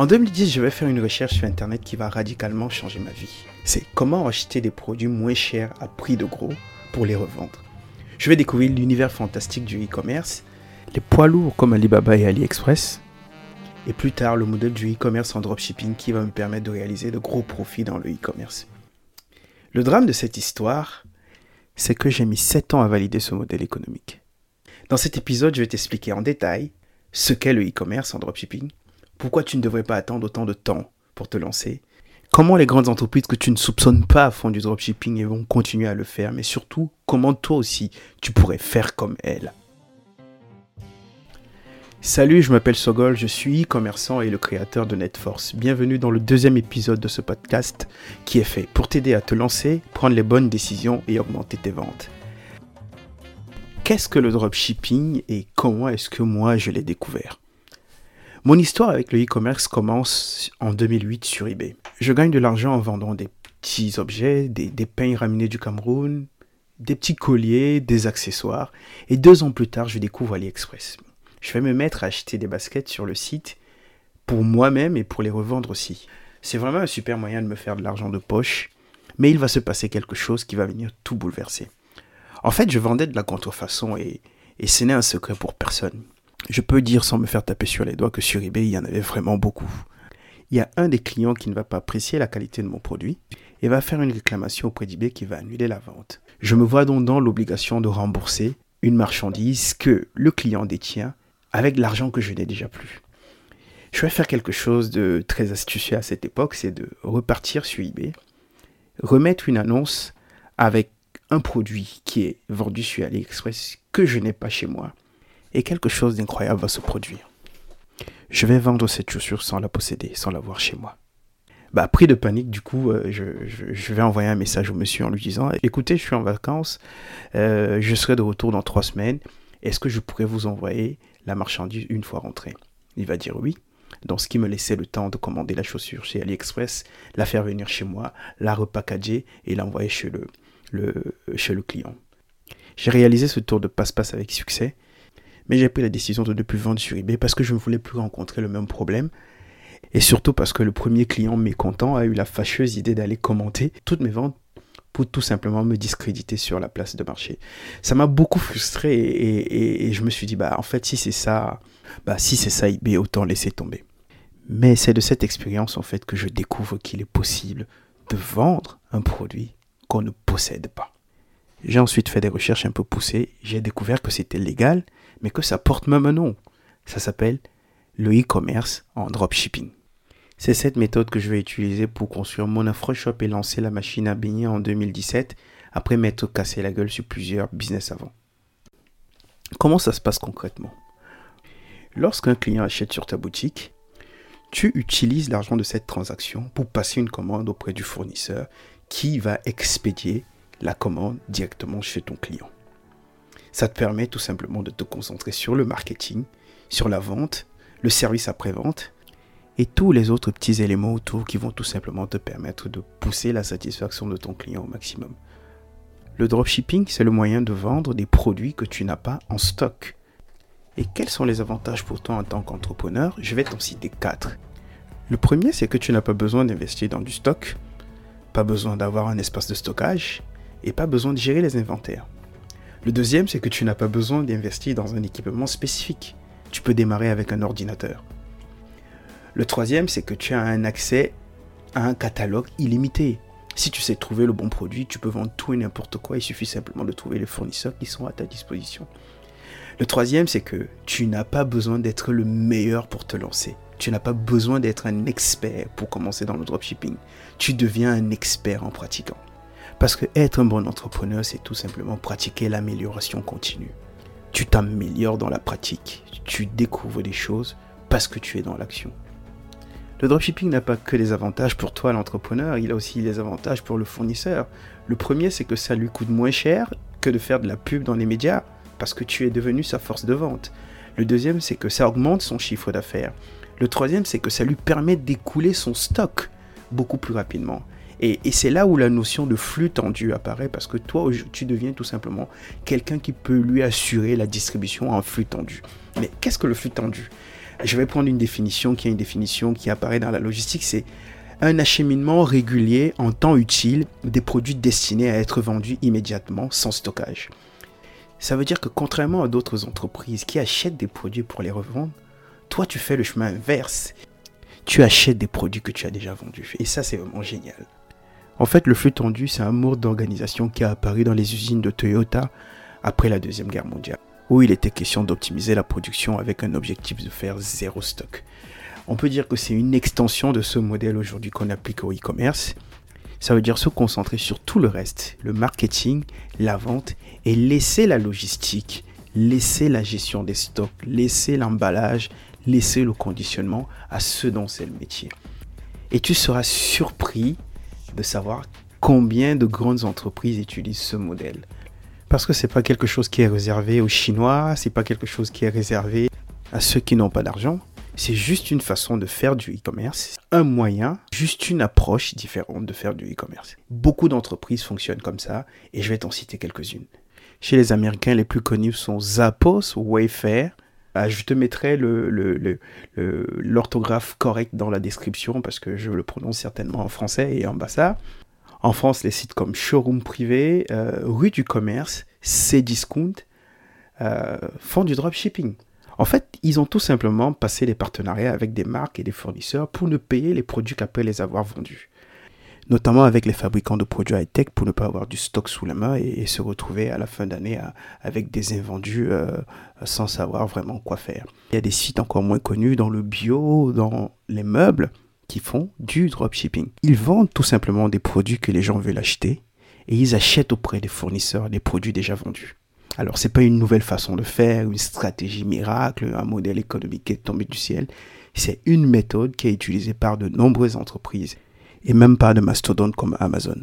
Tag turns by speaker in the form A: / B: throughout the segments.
A: En 2010, je vais faire une recherche sur Internet qui va radicalement changer ma vie. C'est comment acheter des produits moins chers à prix de gros pour les revendre. Je vais découvrir l'univers fantastique du e-commerce, les poids lourds comme Alibaba et AliExpress, et plus tard le modèle du e-commerce en dropshipping qui va me permettre de réaliser de gros profits dans le e-commerce. Le drame de cette histoire, c'est que j'ai mis 7 ans à valider ce modèle économique. Dans cet épisode, je vais t'expliquer en détail ce qu'est le e-commerce en dropshipping, pourquoi tu ne devrais pas attendre autant de temps pour te lancer, comment les grandes entreprises que tu ne soupçonnes pas font du dropshipping et vont continuer à le faire, mais surtout comment toi aussi tu pourrais faire comme elles? Salut, je m'appelle Sogol, je suis e-commerçant et le créateur de NetForce. Bienvenue dans le deuxième épisode de ce podcast qui est fait pour t'aider à te lancer, prendre les bonnes décisions et augmenter tes ventes. Qu'est-ce que le dropshipping et comment est-ce que moi je l'ai découvert? Mon histoire avec le e-commerce commence en 2008 sur eBay. Je gagne de l'argent en vendant des petits objets, des, des peignes ramenés du Cameroun, des petits colliers, des accessoires, et deux ans plus tard je découvre AliExpress je vais me mettre à acheter des baskets sur le site pour moi-même et pour les revendre aussi. C'est vraiment un super moyen de me faire de l'argent de poche, mais il va se passer quelque chose qui va venir tout bouleverser. En fait, je vendais de la contrefaçon et ce n'est un secret pour personne. Je peux dire sans me faire taper sur les doigts que sur eBay, il y en avait vraiment beaucoup. Il y a un des clients qui ne va pas apprécier la qualité de mon produit et va faire une réclamation auprès d'eBay qui va annuler la vente. Je me vois donc dans l'obligation de rembourser une marchandise que le client détient avec l'argent que je n'ai déjà plus. Je vais faire quelque chose de très astucieux à cette époque, c'est de repartir sur eBay, remettre une annonce avec un produit qui est vendu sur AliExpress que je n'ai pas chez moi, et quelque chose d'incroyable va se produire. Je vais vendre cette chaussure sans la posséder, sans l'avoir chez moi. Bah, pris de panique, du coup, euh, je, vais envoyer un message au monsieur en lui disant Écoutez, je suis en vacances, euh, je serai de retour dans trois semaines. Est-ce que je pourrais vous envoyer la marchandise une fois rentrée Il va dire oui. Donc, ce qui me laissait le temps de commander la chaussure chez AliExpress, la faire venir chez moi, la repackager et l'envoyer chez le, le, chez le client. J'ai réalisé ce tour de passe-passe avec succès, mais j'ai pris la décision de ne plus vendre sur eBay parce que je ne voulais plus rencontrer le même problème. Et surtout parce que le premier client mécontent a eu la fâcheuse idée d'aller commenter toutes mes ventes pour tout simplement me discréditer sur la place de marché. Ça m'a beaucoup frustré et, je me suis dit, bah, en fait, si c'est ça, bah, si c'est ça, eBay, autant laisser tomber. Mais c'est de cette expérience, en fait, que je découvre qu'il est possible de vendre un produit qu'on ne possède pas. J'ai ensuite fait des recherches un peu poussées. J'ai découvert que c'était légal, mais que ça porte même un nom. Ça s'appelle le e-commerce en dropshipping. C'est cette méthode que je vais utiliser pour construire mon AfroShop et lancer la machine à baigner en 2017 après m'être cassé la gueule sur plusieurs business avant. Comment ça se passe concrètement? Lorsqu'un client achète sur ta boutique, tu utilises l'argent de cette transaction pour passer une commande auprès du fournisseur qui va expédier la commande directement chez ton client. Ça te permet tout simplement de te concentrer sur le marketing, sur la vente, le service après-vente et tous les autres petits éléments autour qui vont tout simplement te permettre de pousser la satisfaction de ton client au maximum. Le dropshipping, c'est le moyen de vendre des produits que tu n'as pas en stock. Et quels sont les avantages pour toi en tant qu'entrepreneur? Je vais t'en citer quatre. Le premier, c'est que tu n'as pas besoin d'investir dans du stock, pas besoin d'avoir un espace de stockage et pas besoin de gérer les inventaires. Le deuxième, c'est que tu n'as pas besoin d'investir dans un équipement spécifique. Tu peux démarrer avec un ordinateur. Le troisième, c'est que tu as un accès à un catalogue illimité. Si tu sais trouver le bon produit, tu peux vendre tout et n'importe quoi. Il suffit simplement de trouver les fournisseurs qui sont à ta disposition. Le troisième, c'est que tu n'as pas besoin d'être le meilleur pour te lancer. Tu n'as pas besoin d'être un expert pour commencer dans le dropshipping. Tu deviens un expert en pratiquant. Parce que être un bon entrepreneur, c'est tout simplement pratiquer l'amélioration continue. Tu t'améliores dans la pratique. Tu découvres des choses parce que tu es dans l'action. Le dropshipping n'a pas que des avantages pour toi l'entrepreneur, il a aussi des avantages pour le fournisseur. Le premier, c'est que ça lui coûte moins cher que de faire de la pub dans les médias, parce que tu es devenu sa force de vente. Le deuxième, c'est que ça augmente son chiffre d'affaires. Le troisième, c'est que ça lui permet d'écouler son stock beaucoup plus rapidement. Et, c'est là où la notion de flux tendu apparaît parce que toi, tu deviens tout simplement quelqu'un qui peut lui assurer la distribution en flux tendu. Mais qu'est-ce que le flux tendu? Je vais prendre une définition qui est une définition qui apparaît dans la logistique, c'est un acheminement régulier en temps utile des produits destinés à être vendus immédiatement sans stockage. Ça veut dire que contrairement à d'autres entreprises qui achètent des produits pour les revendre, toi tu fais le chemin inverse. Tu achètes des produits que tu as déjà vendus. Et ça c'est vraiment génial. En fait, le flux tendu, c'est un mode d'organisation qui a apparu dans les usines de Toyota après la Deuxième Guerre mondiale, où il était question d'optimiser la production avec un objectif de faire zéro stock. On peut dire que c'est une extension de ce modèle aujourd'hui qu'on applique au e-commerce. Ça veut dire se concentrer sur tout le reste, le marketing, la vente, et laisser la logistique, laisser la gestion des stocks, laisser l'emballage, laisser le conditionnement à ceux dont c'est le métier. Et tu seras surpris de savoir combien de grandes entreprises utilisent ce modèle. Parce que c'est pas quelque chose qui est réservé aux Chinois, c'est pas quelque chose qui est réservé à ceux qui n'ont pas d'argent. C'est juste une façon de faire du e-commerce, un moyen, juste une approche différente de faire du e-commerce. Beaucoup d'entreprises fonctionnent comme ça et je vais t'en citer quelques-unes. Chez les Américains, les plus connus sont Zappos, Wayfair, ah, je te mettrai l'orthographe correcte dans la description parce que je le prononce certainement en français et en bassa. En France, les sites comme Showroom Privé, euh, Rue du Commerce, Cdiscount euh, font du dropshipping. En fait, ils ont tout simplement passé des partenariats avec des marques et des fournisseurs pour ne payer les produits qu'après les avoir vendus notamment avec les fabricants de produits high-tech pour ne pas avoir du stock sous la main et, se retrouver à la fin d'année avec des invendus euh, sans savoir vraiment quoi faire. Il y a des sites encore moins connus dans le bio, dans les meubles, qui font du dropshipping. Ils vendent tout simplement des produits que les gens veulent acheter et ils achètent auprès des fournisseurs des produits déjà vendus. Alors, ce n'est pas une nouvelle façon de faire, une stratégie miracle, un modèle économique qui est tombé du ciel. C'est une méthode qui est utilisée par de nombreuses entreprises et même pas de mastodonte comme Amazon.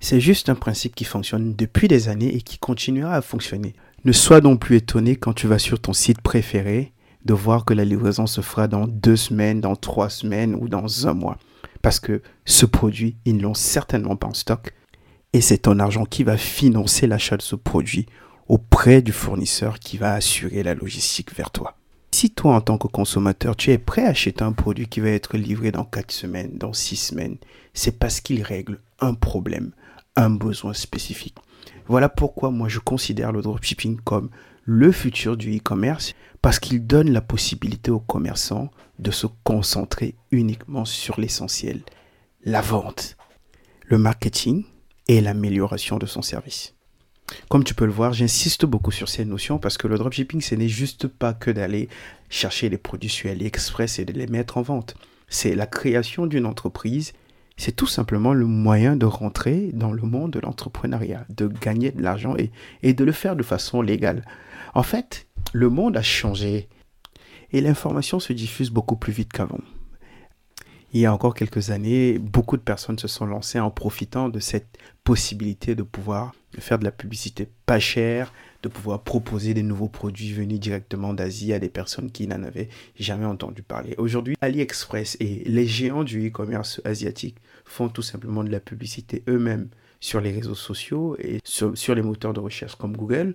A: C'est juste un principe qui fonctionne depuis des années et qui continuera à fonctionner. Ne sois donc plus étonné quand tu vas sur ton site préféré de voir que la livraison se fera dans deux semaines, dans trois semaines ou dans un mois. Parce que ce produit, ils ne l'ont certainement pas en stock. Et c'est ton argent qui va financer l'achat de ce produit auprès du fournisseur qui va assurer la logistique vers toi. Si toi, en tant que consommateur, tu es prêt à acheter un produit qui va être livré dans 4 semaines, dans 6 semaines, c'est parce qu'il règle un problème, un besoin spécifique. Voilà pourquoi moi je considère le dropshipping comme le futur du e-commerce parce qu'il donne la possibilité aux commerçants de se concentrer uniquement sur l'essentiel, la vente, le marketing et l'amélioration de son service. Comme tu peux le voir, j'insiste beaucoup sur ces notions parce que le dropshipping, ce n'est juste pas que d'aller chercher les produits sur AliExpress et de les mettre en vente. C'est la création d'une entreprise. C'est tout simplement le moyen de rentrer dans le monde de l'entrepreneuriat, de gagner de l'argent et, et de le faire de façon légale. En fait, le monde a changé et l'information se diffuse beaucoup plus vite qu'avant il y a encore quelques années, beaucoup de personnes se sont lancées en profitant de cette possibilité de pouvoir faire de la publicité pas chère, de pouvoir proposer des nouveaux produits venus directement d'Asie à des personnes qui n'en avaient jamais entendu parler. Aujourd'hui, AliExpress et les géants du e-commerce asiatique font tout simplement de la publicité eux-mêmes sur les réseaux sociaux et sur, les moteurs de recherche comme Google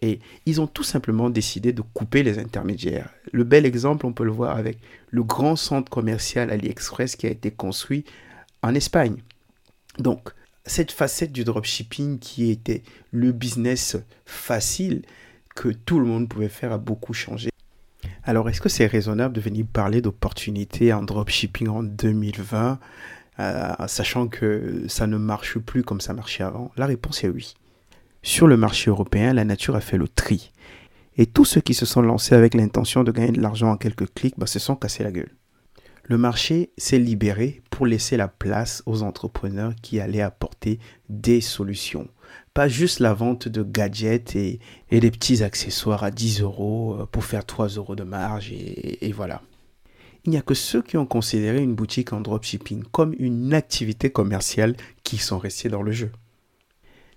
A: et ils ont tout simplement décidé de couper les intermédiaires. Le bel exemple, on peut le voir avec le grand centre commercial AliExpress qui a été construit en Espagne. Donc, cette facette du dropshipping qui était le business facile que tout le monde pouvait faire a beaucoup changé. Alors, est-ce que c'est raisonnable de venir parler d'opportunités en dropshipping en 2020, euh, sachant que ça ne marche plus comme ça marchait avant? La réponse est oui. Sur le marché européen, la nature a fait le tri. Et tous ceux qui se sont lancés avec l'intention de gagner de l'argent en quelques clics bah, se sont cassés la gueule. Le marché s'est libéré pour laisser la place aux entrepreneurs qui allaient apporter des solutions. Pas juste la vente de gadgets et, des petits accessoires à 10 euros euh, pour faire 3 euros de marge et, et voilà. Il n'y a que ceux qui ont considéré une boutique en dropshipping comme une activité commerciale qui sont restés dans le jeu.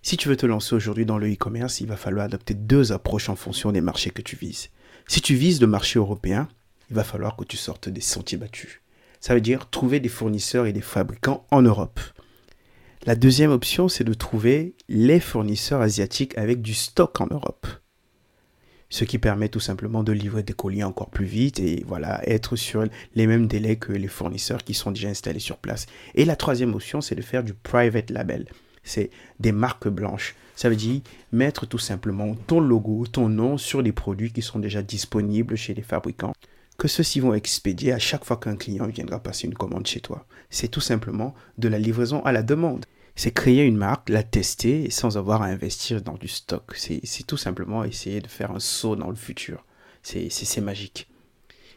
A: Si tu veux te lancer aujourd'hui dans le e-commerce, il va falloir adopter deux approches en fonction des marchés que tu vises. Si tu vises le marché européen, il va falloir que tu sortes des sentiers battus. Ça veut dire trouver des fournisseurs et des fabricants en Europe. La deuxième option, c'est de trouver les fournisseurs asiatiques avec du stock en Europe. Ce qui permet tout simplement de livrer des colis encore plus vite et voilà, être sur les mêmes délais que les fournisseurs qui sont déjà installés sur place. Et la troisième option, c'est de faire du private label. C'est des marques blanches. Ça veut dire mettre tout simplement ton logo, ton nom sur les produits qui sont déjà disponibles chez les fabricants que ceux-ci vont expédier à chaque fois qu'un client viendra passer une commande chez toi. C'est tout simplement de la livraison à la demande. C'est créer une marque, la tester sans avoir à investir dans du stock. C'est tout simplement essayer de faire un saut dans le futur. C'est magique.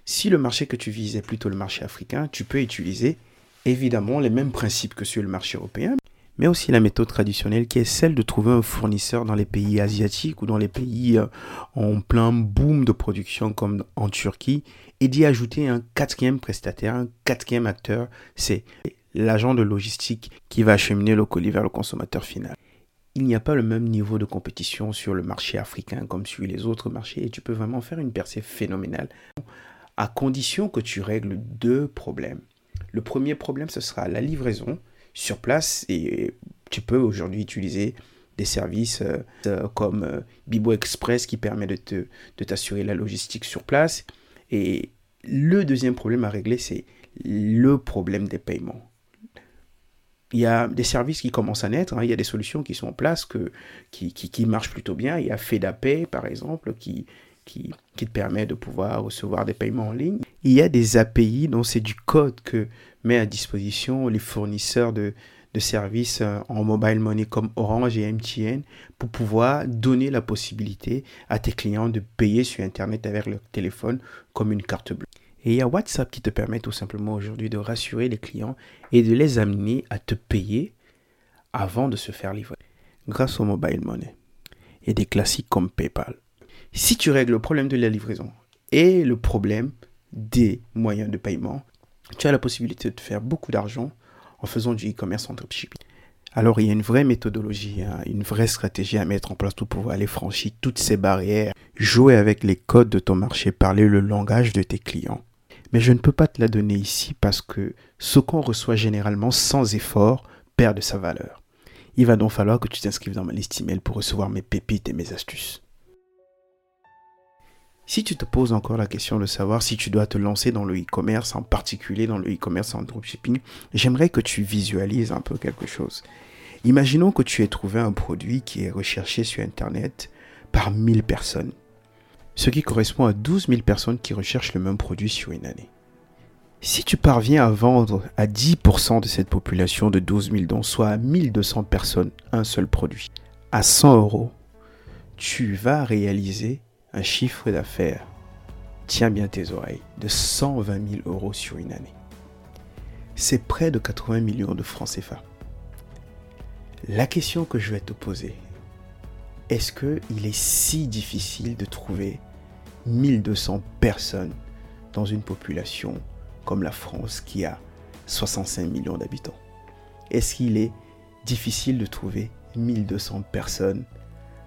A: Si le marché que tu vises est plutôt le marché africain, tu peux utiliser évidemment les mêmes principes que sur le marché européen, mais aussi la méthode traditionnelle qui est celle de trouver un fournisseur dans les pays asiatiques ou dans les pays euh, en plein boom de production comme en Turquie et d'y ajouter un quatrième prestataire, un quatrième acteur, c'est l'agent de logistique qui va acheminer le colis vers le consommateur final. Il n'y a pas le même niveau de compétition sur le marché africain comme sur les autres marchés et tu peux vraiment faire une percée phénoménale à condition que tu règles deux problèmes. Le premier problème, ce sera la livraison sur place et tu peux aujourd'hui utiliser des services euh, euh, comme euh, Bibo Express qui permet de, te, de t'assurer la logistique sur place. Et le deuxième problème à régler, c'est le problème des paiements. Il y a des services qui commencent à naître, hein. il y a des solutions qui sont en place que, qui, qui, qui marchent plutôt bien. Il y a FedaPay, par exemple, qui, qui, te permet de pouvoir recevoir des paiements en ligne. Il y a des API dont c'est du code que met à disposition les fournisseurs de, de services euh, en mobile money comme Orange et MTN pour pouvoir donner la possibilité à tes clients de payer sur Internet avec leur téléphone comme une carte bleue. Et il y a WhatsApp qui te permet tout simplement aujourd'hui de rassurer les clients et de les amener à te payer avant de se faire livrer grâce au mobile money et des classiques comme PayPal. Si tu règles le problème de la livraison et le problème des moyens de paiement, tu as la possibilité de faire beaucoup d'argent en faisant du e-commerce en dropshipping. Alors il y a une vraie méthodologie, hein, une vraie stratégie à mettre en place pour pouvoir aller franchir toutes ces barrières, jouer avec les codes de ton marché, parler le langage de tes clients. Mais je ne peux pas te la donner ici parce que ce qu'on reçoit généralement sans effort perd de sa valeur. Il va donc falloir que tu t'inscrives dans ma liste email pour recevoir mes pépites et mes astuces. Si tu te poses encore la question de savoir si tu dois te lancer dans le e-commerce, en particulier dans le e-commerce en dropshipping, j'aimerais que tu visualises un peu quelque chose. Imaginons que tu aies trouvé un produit qui est recherché sur Internet par 1000 personnes, ce qui correspond à 12 000 personnes qui recherchent le même produit sur une année. Si tu parviens à vendre à 10% de cette population de 12 000 dont soit à 1200 personnes un seul produit, à 100 euros, tu vas réaliser un chiffre d'affaires, tiens bien tes oreilles, de 120 000 euros sur une année. C'est près de 80 millions de francs CFA. La question que je vais te poser, est-ce qu'il est si difficile de trouver 1200 personnes dans une population comme la France qui a 65 millions d'habitants? Est-ce qu'il est difficile de trouver 1200 personnes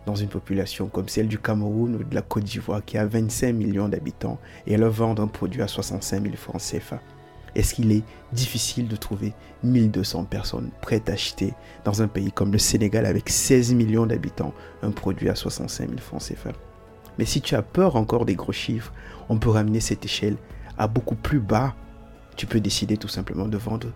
A: dans une population comme celle du Cameroun ou de la Côte d'Ivoire qui a 25 millions d'habitants et leur vendre un produit à 65 000 francs CFA Est-ce qu'il est difficile de trouver 1200 personnes prêtes à acheter dans un pays comme le Sénégal avec 16 millions d'habitants un produit à 65 000 francs CFA Mais si tu as peur encore des gros chiffres, on peut ramener cette échelle à beaucoup plus bas. Tu peux décider tout simplement de vendre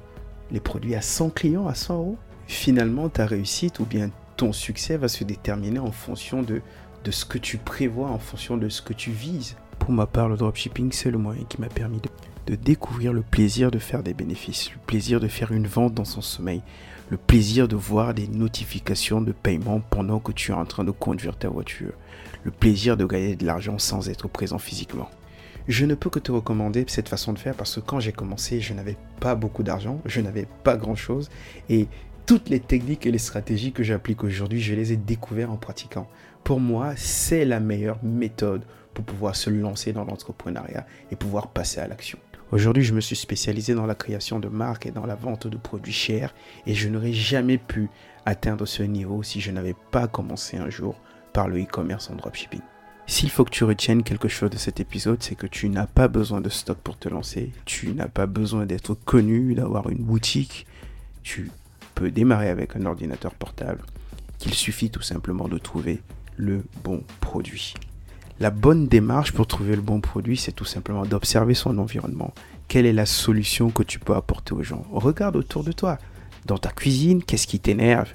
A: les produits à 100 clients à 100 euros. Finalement, ta réussite ou bien ton succès va se déterminer en fonction de, de ce que tu prévois, en fonction de ce que tu vises. Pour ma part, le dropshipping, c'est le moyen qui m'a permis de, de découvrir le plaisir de faire des bénéfices, le plaisir de faire une vente dans son sommeil, le plaisir de voir des notifications de paiement pendant que tu es en train de conduire ta voiture, le plaisir de gagner de l'argent sans être présent physiquement. Je ne peux que te recommander cette façon de faire parce que quand j'ai commencé, je n'avais pas beaucoup d'argent, je n'avais pas grand-chose et toutes les techniques et les stratégies que j'applique aujourd'hui, je les ai découvertes en pratiquant. Pour moi, c'est la meilleure méthode pour pouvoir se lancer dans l'entrepreneuriat et pouvoir passer à l'action. Aujourd'hui, je me suis spécialisé dans la création de marques et dans la vente de produits chers et je n'aurais jamais pu atteindre ce niveau si je n'avais pas commencé un jour par le e-commerce en dropshipping. S'il faut que tu retiennes quelque chose de cet épisode, c'est que tu n'as pas besoin de stock pour te lancer, tu n'as pas besoin d'être connu, d'avoir une boutique, tu peut démarrer avec un ordinateur portable, qu'il suffit tout simplement de trouver le bon produit. La bonne démarche pour trouver le bon produit, c'est tout simplement d'observer son environnement. Quelle est la solution que tu peux apporter aux gens? Regarde autour de toi. Dans ta cuisine, qu'est-ce qui t'énerve?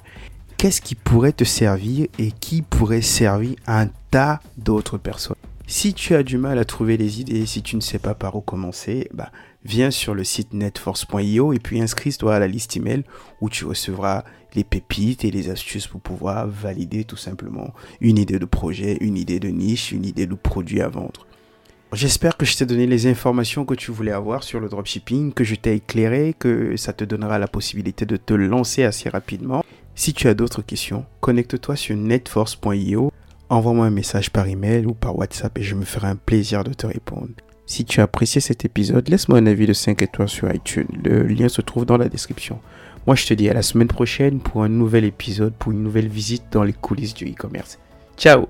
A: Qu'est-ce qui pourrait te servir et qui pourrait servir un tas d'autres personnes? Si tu as du mal à trouver les idées, si tu ne sais pas par où commencer, bah, viens sur le site netforce.io et puis inscris-toi à la liste email où tu recevras les pépites et les astuces pour pouvoir valider tout simplement une idée de projet, une idée de niche, une idée de produit à vendre. J'espère que je t'ai donné les informations que tu voulais avoir sur le dropshipping, que je t'ai éclairé, que ça te donnera la possibilité de te lancer assez rapidement. Si tu as d'autres questions, connecte-toi sur netforce.io envoie-moi un message par email ou par WhatsApp et je me ferai un plaisir de te répondre. Si tu as apprécié cet épisode, laisse-moi un avis de 5 étoiles sur iTunes. Le lien se trouve dans la description. Moi, je te dis à la semaine prochaine pour un nouvel épisode, pour une nouvelle visite dans les coulisses du e-commerce. Ciao